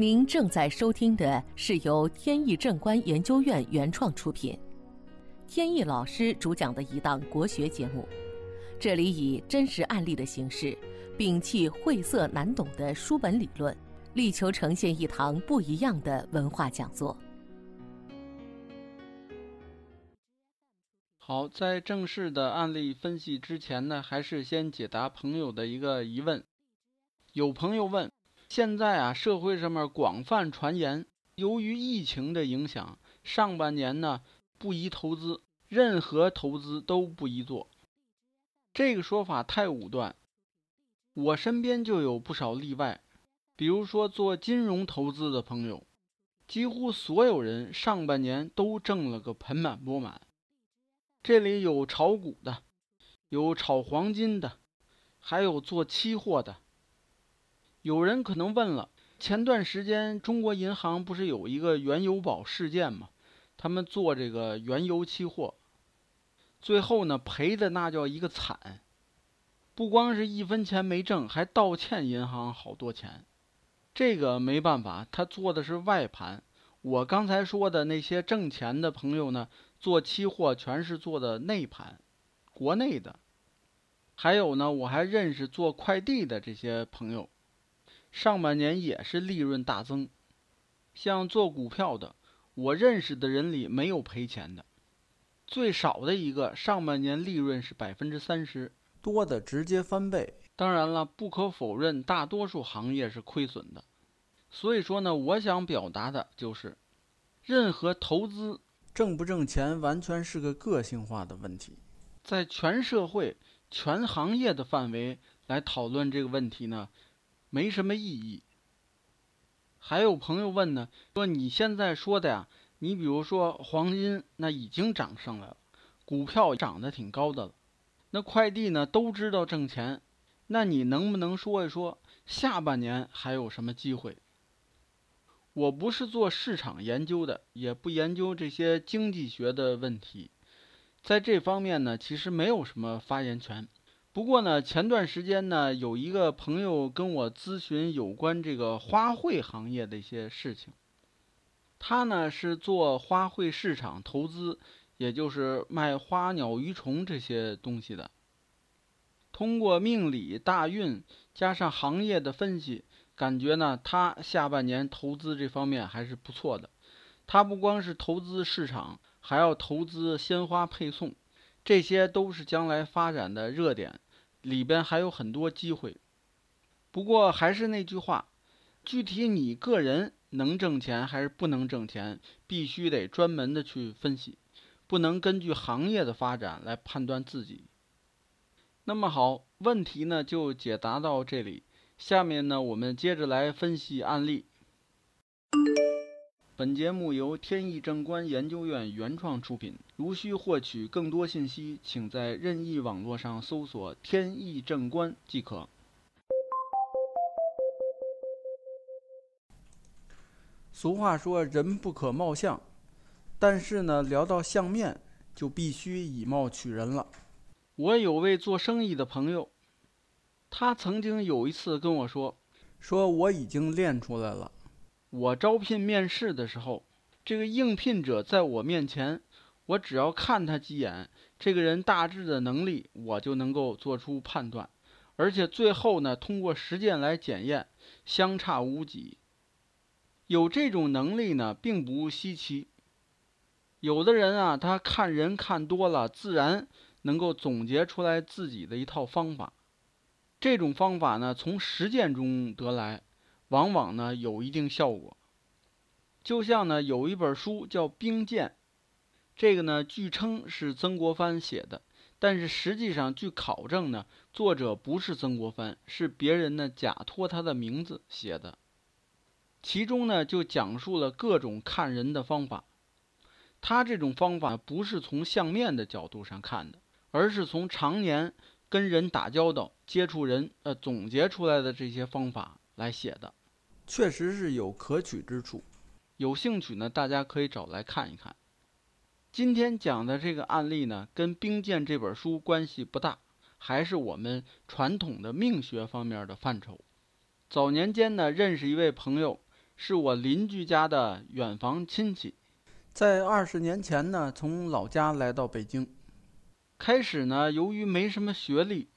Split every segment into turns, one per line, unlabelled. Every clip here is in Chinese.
您正在收听的是由天意正观研究院原创出品，天意老师主讲的一档国学节目。这里以真实案例的形式，摒弃晦涩难懂的书本理论，力求呈现一堂不一样的文化讲座。
好，在正式的案例分析之前呢，还是先解答朋友的一个疑问。有朋友问。现在啊，社会上面广泛传言，由于疫情的影响，上半年呢不宜投资，任何投资都不宜做。这个说法太武断。我身边就有不少例外，比如说做金融投资的朋友，几乎所有人上半年都挣了个盆满钵满。这里有炒股的，有炒黄金的，还有做期货的。有人可能问了，前段时间中国银行不是有一个原油宝事件吗？他们做这个原油期货，最后呢赔的那叫一个惨，不光是一分钱没挣，还倒欠银行好多钱。这个没办法，他做的是外盘。我刚才说的那些挣钱的朋友呢，做期货全是做的内盘，国内的。还有呢，我还认识做快递的这些朋友。上半年也是利润大增，像做股票的，我认识的人里没有赔钱的，最少的一个上半年利润是百分之三十，
多的直接翻倍。
当然了，不可否认，大多数行业是亏损的。所以说呢，我想表达的就是，任何投资
挣不挣钱，完全是个个性化的问题。
在全社会、全行业的范围来讨论这个问题呢？没什么意义。还有朋友问呢，说你现在说的呀，你比如说黄金，那已经涨上来了，股票涨得挺高的了，那快递呢都知道挣钱，那你能不能说一说下半年还有什么机会？我不是做市场研究的，也不研究这些经济学的问题，在这方面呢，其实没有什么发言权。不过呢，前段时间呢，有一个朋友跟我咨询有关这个花卉行业的一些事情。他呢是做花卉市场投资，也就是卖花鸟鱼虫这些东西的。通过命理大运加上行业的分析，感觉呢他下半年投资这方面还是不错的。他不光是投资市场，还要投资鲜花配送，这些都是将来发展的热点。里边还有很多机会，不过还是那句话，具体你个人能挣钱还是不能挣钱，必须得专门的去分析，不能根据行业的发展来判断自己。那么好，问题呢就解答到这里，下面呢我们接着来分析案例。本节目由天意正观研究院原创出品。如需获取更多信息，请在任意网络上搜索“天意正观”即可。
俗话说“人不可貌相”，但是呢，聊到相面，就必须以貌取人了。
我有位做生意的朋友，他曾经有一次跟我说：“
说我已经练出来了。”
我招聘面试的时候，这个应聘者在我面前，我只要看他几眼，这个人大致的能力我就能够做出判断，而且最后呢，通过实践来检验，相差无几。有这种能力呢，并不稀奇。有的人啊，他看人看多了，自然能够总结出来自己的一套方法。这种方法呢，从实践中得来。往往呢有一定效果，就像呢有一本书叫《兵谏》，这个呢据称是曾国藩写的，但是实际上据考证呢，作者不是曾国藩，是别人呢假托他的名字写的。其中呢就讲述了各种看人的方法，他这种方法不是从相面的角度上看的，而是从常年跟人打交道、接触人呃总结出来的这些方法来写的。
确实是有可取之处，
有兴趣呢，大家可以找来看一看。今天讲的这个案例呢，跟《兵谏》这本书关系不大，还是我们传统的命学方面的范畴。早年间呢，认识一位朋友，是我邻居家的远房亲戚。
在二十年前呢，从老家来到北京。
开始呢，由于没什么学历，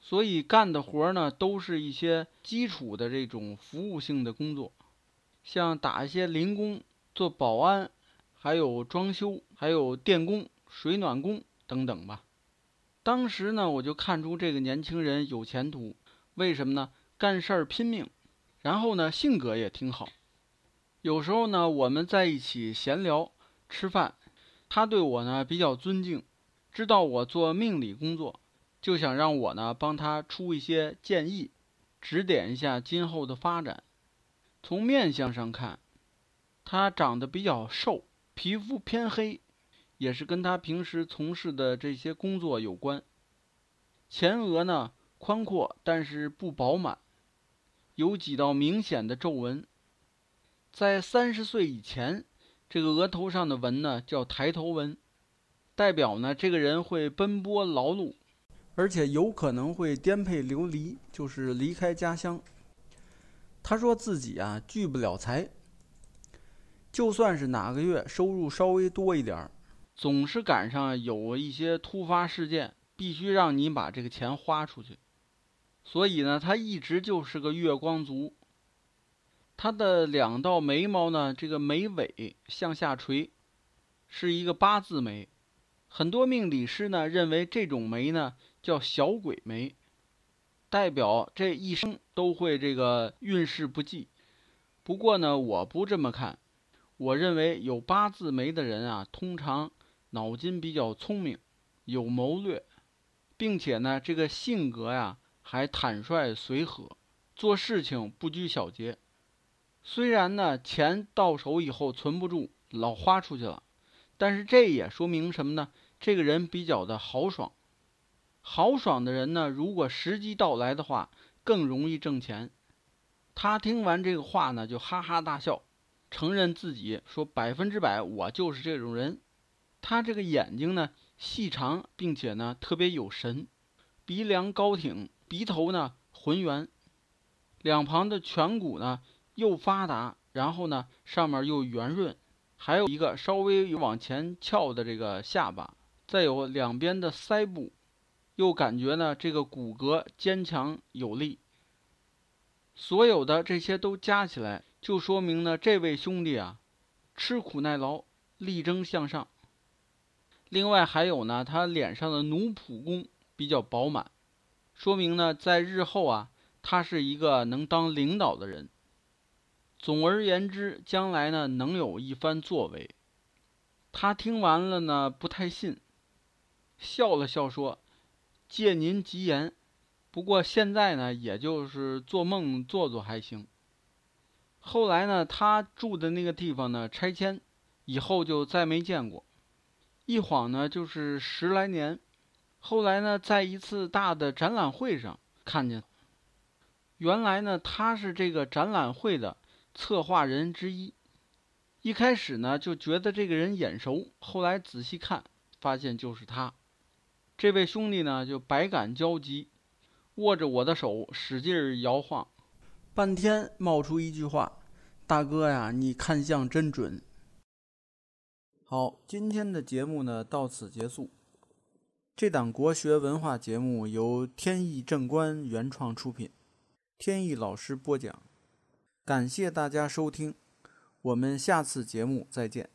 所以干的活呢都是一些基础的这种服务性的工作，像打一些零工、做保安，还有装修、还有电工、水暖工等等吧。当时呢，我就看出这个年轻人有前途。为什么呢？干事儿拼命，然后呢，性格也挺好。有时候呢，我们在一起闲聊。吃饭，他对我呢比较尊敬，知道我做命理工作，就想让我呢帮他出一些建议，指点一下今后的发展。从面相上看，他长得比较瘦，皮肤偏黑，也是跟他平时从事的这些工作有关。前额呢宽阔，但是不饱满，有几道明显的皱纹。在三十岁以前。这个额头上的纹呢，叫抬头纹，代表呢这个人会奔波劳碌，
而且有可能会颠沛流离，就是离开家乡。他说自己啊聚不了财，就算是哪个月收入稍微多一点儿，
总是赶上有一些突发事件，必须让你把这个钱花出去。所以呢，他一直就是个月光族。他的两道眉毛呢，这个眉尾向下垂，是一个八字眉。很多命理师呢认为这种眉呢叫小鬼眉，代表这一生都会这个运势不济。不过呢，我不这么看，我认为有八字眉的人啊，通常脑筋比较聪明，有谋略，并且呢，这个性格呀还坦率随和，做事情不拘小节。虽然呢，钱到手以后存不住，老花出去了，但是这也说明什么呢？这个人比较的豪爽。豪爽的人呢，如果时机到来的话，更容易挣钱。他听完这个话呢，就哈哈大笑，承认自己说百分之百我就是这种人。他这个眼睛呢细长，并且呢特别有神，鼻梁高挺，鼻头呢浑圆，两旁的颧骨呢。又发达，然后呢，上面又圆润，还有一个稍微有往前翘的这个下巴，再有两边的腮部，又感觉呢这个骨骼坚强有力。所有的这些都加起来，就说明呢这位兄弟啊，吃苦耐劳，力争向上。另外还有呢，他脸上的奴仆宫比较饱满，说明呢在日后啊，他是一个能当领导的人。总而言之，将来呢能有一番作为。他听完了呢，不太信，笑了笑说：“借您吉言，不过现在呢，也就是做梦做做还行。”后来呢，他住的那个地方呢拆迁，以后就再没见过。一晃呢就是十来年。后来呢，在一次大的展览会上看见，原来呢他是这个展览会的。策划人之一，一开始呢就觉得这个人眼熟，后来仔细看，发现就是他。这位兄弟呢就百感交集，握着我的手使劲摇晃，
半天冒出一句话：“大哥呀，你看相真准。”好，今天的节目呢到此结束。这档国学文化节目由天意正观原创出品，天意老师播讲。感谢大家收听，我们下次节目再见。